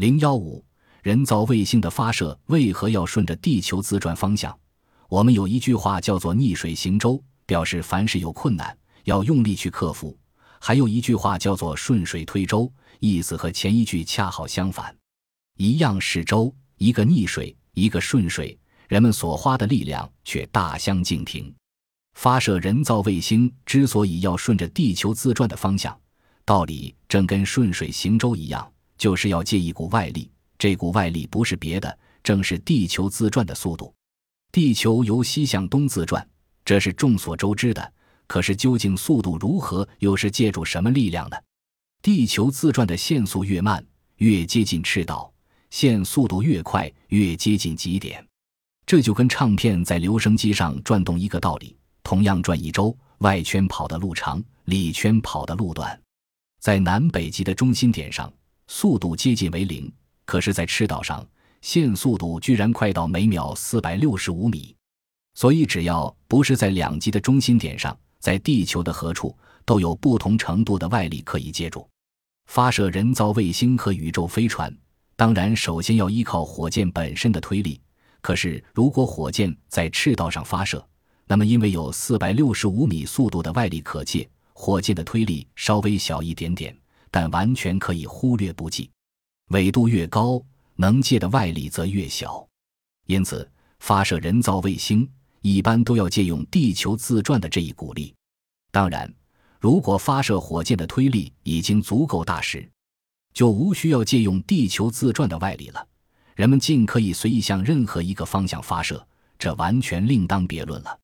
零幺五，人造卫星的发射为何要顺着地球自转方向？我们有一句话叫做“逆水行舟”，表示凡事有困难要用力去克服；还有一句话叫做“顺水推舟”，意思和前一句恰好相反。一样是舟，一个逆水，一个顺水，人们所花的力量却大相径庭。发射人造卫星之所以要顺着地球自转的方向，道理正跟顺水行舟一样。就是要借一股外力，这股外力不是别的，正是地球自转的速度。地球由西向东自转，这是众所周知的。可是究竟速度如何，又是借助什么力量呢？地球自转的线速越慢，越接近赤道；线速度越快，越接近极点。这就跟唱片在留声机上转动一个道理。同样转一周，外圈跑的路长，里圈跑的路短。在南北极的中心点上。速度接近为零，可是，在赤道上，线速度居然快到每秒四百六十五米。所以，只要不是在两极的中心点上，在地球的何处都有不同程度的外力可以借助。发射人造卫星和宇宙飞船，当然首先要依靠火箭本身的推力。可是，如果火箭在赤道上发射，那么因为有四百六十五米速度的外力可借，火箭的推力稍微小一点点。但完全可以忽略不计，纬度越高，能借的外力则越小，因此发射人造卫星一般都要借用地球自转的这一股力。当然，如果发射火箭的推力已经足够大时，就无需要借用地球自转的外力了，人们尽可以随意向任何一个方向发射，这完全另当别论了。